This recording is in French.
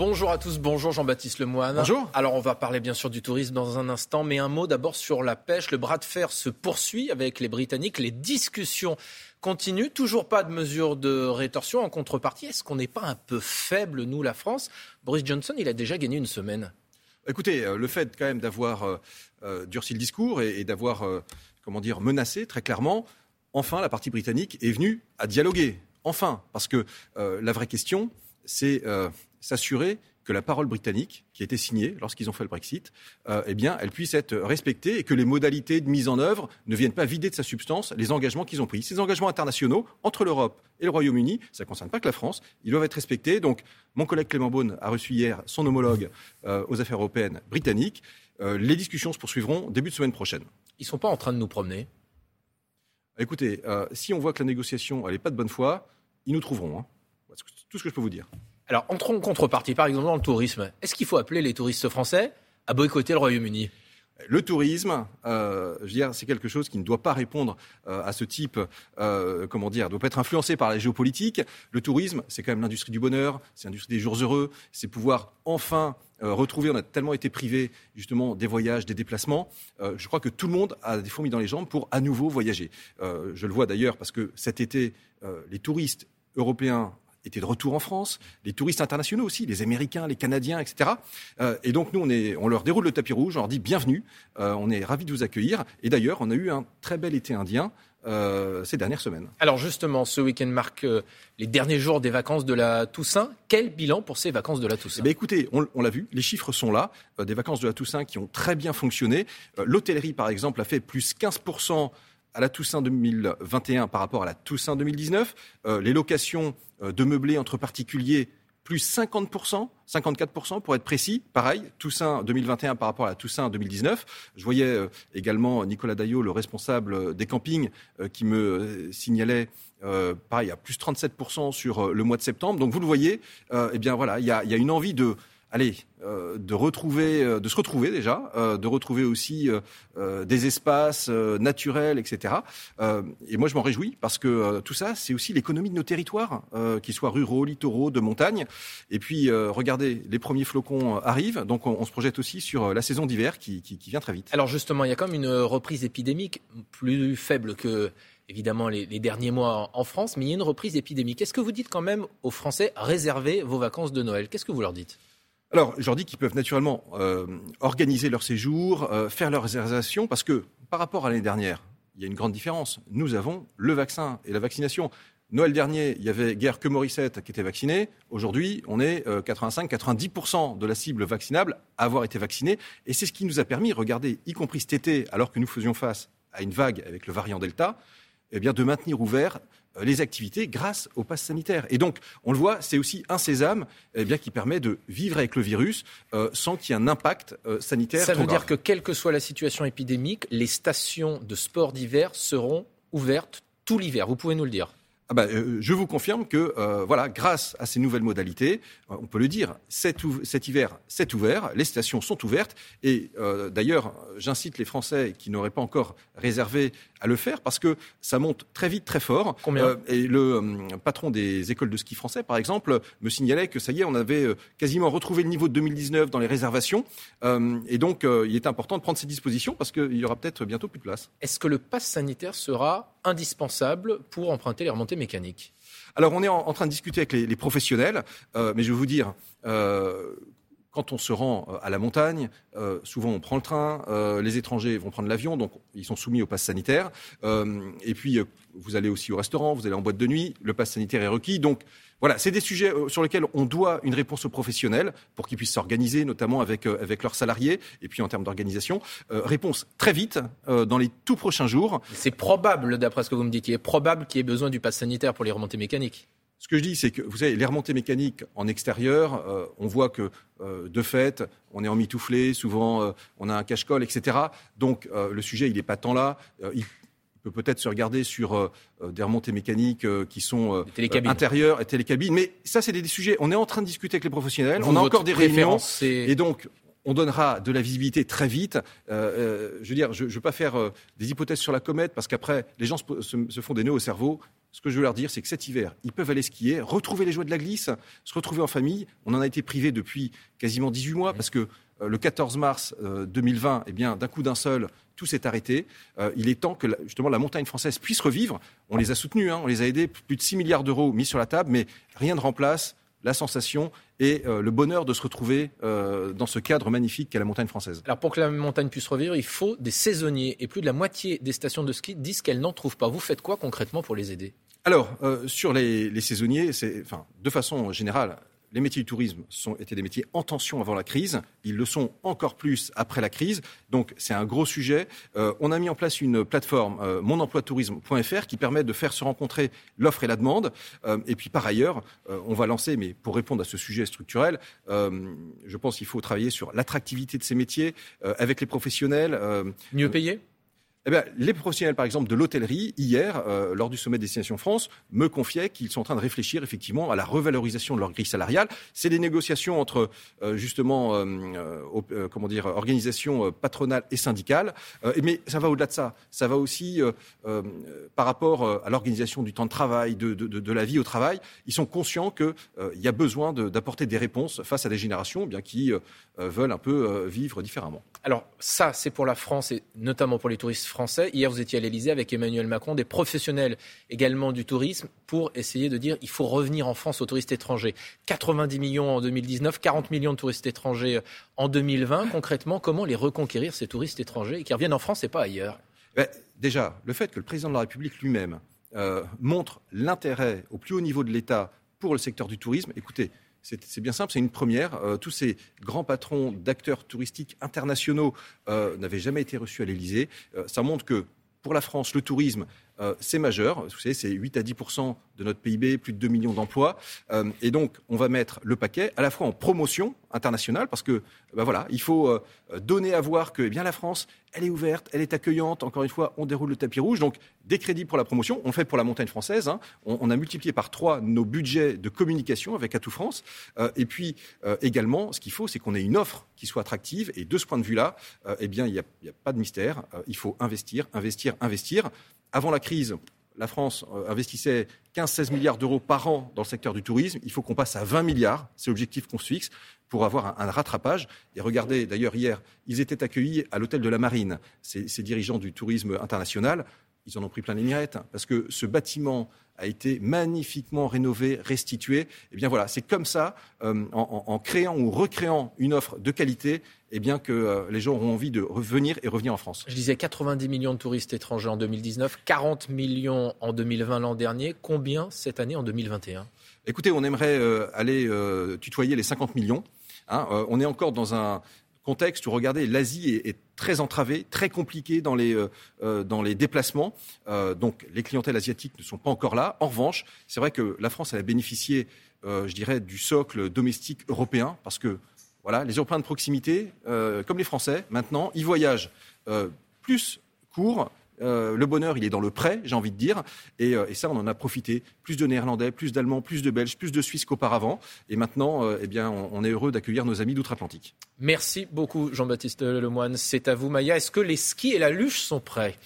Bonjour à tous, bonjour Jean-Baptiste Lemoine. Bonjour. Alors on va parler bien sûr du tourisme dans un instant, mais un mot d'abord sur la pêche. Le bras de fer se poursuit avec les Britanniques. Les discussions continuent. Toujours pas de mesures de rétorsion en contrepartie. Est-ce qu'on n'est pas un peu faible, nous, la France? Boris Johnson, il a déjà gagné une semaine. Écoutez, euh, le fait quand même d'avoir euh, euh, durci le discours et, d'avoir, comment dire, menacé très clairement, enfin la partie britannique est venue à dialoguer. Enfin, parce que la vraie question, c'est s'assurer que la parole britannique, qui a été signée lorsqu'ils ont fait le Brexit, euh, eh bien, elle puisse être respectée et que les modalités de mise en œuvre ne viennent pas vider de sa substance les engagements qu'ils ont pris. Ces engagements internationaux entre l'Europe et le Royaume-Uni, ça ne concerne pas que la France, ils doivent être respectés. Donc, mon collègue Clément Beaune a reçu hier son homologue euh, aux affaires européennes britanniques. Euh, les discussions se poursuivront début de semaine prochaine. Ils ne sont pas en train de nous promener? Écoutez, si on voit que la négociation n'est pas de bonne foi, ils nous trouveront. Hein. Tout ce que je peux vous dire. Alors, entrons en contrepartie, par exemple, dans le tourisme. Est-ce qu'il faut appeler les touristes français à boycotter le Royaume-Uni? Le tourisme, euh, je veux dire, c'est quelque chose qui ne doit pas répondre euh, à ce type, euh, comment dire, doit pas être influencé par la géopolitique. Le tourisme, c'est quand même l'industrie du bonheur, c'est l'industrie des jours heureux, c'est pouvoir enfin retrouver, on a tellement été privé justement des voyages, des déplacements. je crois que tout le monde a des fourmis dans les jambes pour à nouveau voyager. je le vois d'ailleurs parce que cet été, les touristes européens étaient de retour en France, les touristes internationaux aussi, les Américains, les Canadiens, etc. Euh, et donc nous, on, est, on leur déroule le tapis rouge, on leur dit bienvenue, euh, on est ravis de vous accueillir. Et d'ailleurs, on a eu un très bel été indien. Euh, ces dernières semaines. Alors justement, ce week-end marque les derniers jours des vacances de la Toussaint. Quel bilan pour ces vacances de la Toussaint? Eh Écoutez, on, on l'a vu, les chiffres sont là, des vacances de la Toussaint qui ont très bien fonctionné. L'hôtellerie, par exemple, a fait plus 15% à la Toussaint 2021 par rapport à la Toussaint 2019. Euh, les locations euh, de meublés entre particuliers, plus 50%, 54% pour être précis. Pareil, Toussaint 2021 par rapport à la Toussaint 2019. Je voyais euh, également Nicolas Daillot, le responsable des campings, qui me signalait pareil, à plus 37% sur le mois de septembre. Donc vous le voyez, eh bien voilà, il y a, y a, une envie de allez, euh, de retrouver, euh, de se retrouver déjà, euh, de retrouver aussi des espaces naturels, etc. et moi, je m'en réjouis parce que tout ça, c'est aussi l'économie de nos territoires, qu'ils soient ruraux, littoraux, de montagne. Et puis, regardez, les premiers flocons arrivent, donc on, se projette aussi sur la saison d'hiver qui, vient très vite. Alors justement, il y a comme une reprise épidémique plus faible que évidemment les, les, derniers mois en France, mais il y a une reprise épidémique. Qu'est-ce que vous dites quand même aux Français réservez vos vacances de Noël? Qu'est-ce que vous leur dites? Alors, je leur dis qu'ils peuvent naturellement euh, organiser leur séjour, euh, faire leurs réservations, parce que par rapport à l'année dernière, il y a une grande différence. Nous avons le vaccin et la vaccination. Noël dernier, il y avait guère que Morissette qui était vacciné. Aujourd'hui, on est 85-90% euh, de la cible vaccinable à avoir été vaccinée. Et c'est ce qui nous a permis, regardez, y compris cet été, alors que nous faisions face à une vague avec le variant Delta, eh bien, de maintenir ouvert les activités grâce au pass sanitaire. Et donc, on le voit, c'est aussi un sésame eh bien, qui permet de vivre avec le virus euh, sans qu'il y ait un impact euh, sanitaire. Ça veut dire que quelle que soit la situation épidémique, les stations de sport d'hiver seront ouvertes tout l'hiver. Vous pouvez nous le dire ah bah, je vous confirme que, voilà, grâce à ces nouvelles modalités, on peut le dire, cet, cet hiver, c'est ouvert, les stations sont ouvertes. Et d'ailleurs, j'incite les Français qui n'auraient pas encore réservé à le faire parce que ça monte très vite, très fort. Combien euh, Et le euh, patron des écoles de ski français, par exemple, me signalait que ça y est, on avait euh, quasiment retrouvé le niveau de 2019 dans les réservations. et donc, il est important de prendre ces dispositions parce qu'il y aura peut-être bientôt plus de place. Est-ce que le pass sanitaire sera indispensable pour emprunter les remontées mécaniques. Alors on est en, train de discuter avec les, professionnels, mais je vais vous dire, quand on se rend euh, à la montagne, euh, souvent on prend le train, euh, les étrangers vont prendre l'avion, donc ils sont soumis au pass sanitaire. et puis vous allez aussi au restaurant, vous allez en boîte de nuit, le pass sanitaire est requis. Donc voilà, c'est des sujets sur lesquels on doit une réponse aux professionnels pour qu'ils puissent s'organiser, notamment avec, leurs salariés, et puis en termes d'organisation. réponse très vite, dans les tout prochains jours. C'est probable, d'après ce que vous me dites, il est probable qu'il y ait besoin du pass sanitaire pour les remontées mécaniques. Ce que je dis, c'est que vous savez, les remontées mécaniques en extérieur, euh, on voit que euh, de fait, on est en mitouflé, souvent euh, on a un cache-colle, etc. Donc le sujet, il n'est pas tant là. il peut peut-être se regarder sur des remontées mécaniques qui sont intérieures et télécabines. Mais ça, c'est des, sujets. On est en train de discuter avec les professionnels. on a encore des réunions. Et donc, on donnera de la visibilité très vite. je veux dire, je ne veux pas faire des hypothèses sur la comète parce qu'après, les gens se, se, font des nœuds au cerveau ce que je veux leur dire, c'est que cet hiver, ils peuvent aller skier, retrouver les joies de la glisse, se retrouver en famille. On en a été privé depuis quasiment 18 mois parce que euh, le 14 mars 2020, euh, eh bien, d'un coup d'un seul, tout s'est arrêté. Euh, il est temps que justement la montagne française puisse revivre. On les a soutenus, hein, on les a aidés, plus de 6 milliards d'euros mis sur la table, mais rien ne remplace la sensation et le bonheur de se retrouver dans ce cadre magnifique qu'est la montagne française. Alors pour que la montagne puisse revivre, il faut des saisonniers et plus de la moitié des stations de ski disent qu'elles n'en trouvent pas. Vous faites quoi concrètement pour les aider? Alors, sur les, les saisonniers, enfin, de façon générale, les métiers du tourisme sont, étaient des métiers en tension avant la crise. Ils le sont encore plus après la crise. Donc, c'est un gros sujet. Euh, on a mis en place une plateforme, euh, monemploitourisme.fr, qui permet de faire se rencontrer l'offre et la demande. Euh, et puis, par ailleurs, on va lancer, mais pour répondre à ce sujet structurel, je pense qu'il faut travailler sur l'attractivité de ces métiers avec les professionnels. Mieux payés? Eh les professionnels, par exemple, de l'hôtellerie, hier, euh, lors du sommet Destination France, me confiaient qu'ils sont en train de réfléchir effectivement à la revalorisation de leur grille salariale. C'est des négociations entre, euh, justement, euh, comment dire, organisations patronales et syndicales. mais ça va au-delà de ça. Ça va aussi par rapport à l'organisation du temps de travail, de, la vie au travail. Ils sont conscients qu'il y a besoin d'apporter des réponses face à des générations eh bien, qui veulent un peu vivre différemment. Alors, ça, c'est pour la France et notamment pour les touristes français. Hier, vous étiez à l'Elysée avec Emmanuel Macron, des professionnels également du tourisme, pour essayer de dire il faut revenir en France aux touristes étrangers. 90 millions en 2019, 40 millions de touristes étrangers en 2020. Concrètement, comment les reconquérir, ces touristes étrangers, qui reviennent en France et pas ailleurs? Ben, Déjà, le fait que le président de la République lui-même euh, montre l'intérêt au plus haut niveau de l'État pour le secteur du tourisme, écoutez, c'est bien simple, c'est une première. Euh, tous ces grands patrons d'acteurs touristiques internationaux euh, n'avaient jamais été reçus à l'Élysée. Euh, ça montre que pour la France, le tourisme, c'est majeur. Vous savez, c'est 8 à 10 de notre PIB, plus de 2 millions d'emplois. et donc, on va mettre le paquet à la fois en promotion internationale, parce que, ben voilà, il faut donner à voir que eh bien, la France, elle est ouverte, elle est accueillante. Encore une fois, on déroule le tapis rouge. Donc, des crédits pour la promotion. On fait pour la montagne française. Hein. On, a multiplié par trois nos budgets de communication avec Atout France. Euh, et puis, euh, également, ce qu'il faut, c'est qu'on ait une offre qui soit attractive. Et de ce point de vue-là, euh, eh bien, il n'y a, a, pas de mystère. il faut investir, investir, investir. Avant la crise, la France investissait 15-16 milliards d'euros par an dans le secteur du tourisme. Il faut qu'on passe à 20 milliards. C'est l'objectif qu'on se fixe pour avoir un, rattrapage. Et regardez, d'ailleurs, hier, ils étaient accueillis à l'hôtel de la Marine, ces, dirigeants du tourisme international. Ils en ont pris plein les mirettes, hein, parce que ce bâtiment a été magnifiquement rénové, restitué. Eh bien voilà, c'est comme ça, euh, en, créant ou recréant une offre de qualité, eh bien que euh, les gens auront envie de revenir et revenir en France. Je disais 90 millions de touristes étrangers en 2019, 40 millions en 2020 l'an dernier. Combien cette année en 2021 Écoutez, on aimerait euh, aller tutoyer les 50 millions. Hein, euh, on est encore dans un contexte où, regardez, l'Asie est, très entravée, très compliquée dans les, euh, euh, déplacements. donc, les clientèles asiatiques ne sont pas encore là. En revanche, c'est vrai que la France, a bénéficié, je dirais, du socle domestique européen, parce que, voilà, les Européens de proximité, comme les Français, maintenant, ils voyagent plus court, euh, le bonheur, il est dans le prêt, j'ai envie de dire. Euh, et, ça, on en a profité. Plus de Néerlandais, plus d'Allemands, plus de Belges, plus de Suisses qu'auparavant. Et maintenant, euh, eh bien, on, est heureux d'accueillir nos amis d'outre-Atlantique. Merci beaucoup, Jean-Baptiste Lemoine. C'est à vous, Maya. Est-ce que les skis et la luge sont prêts?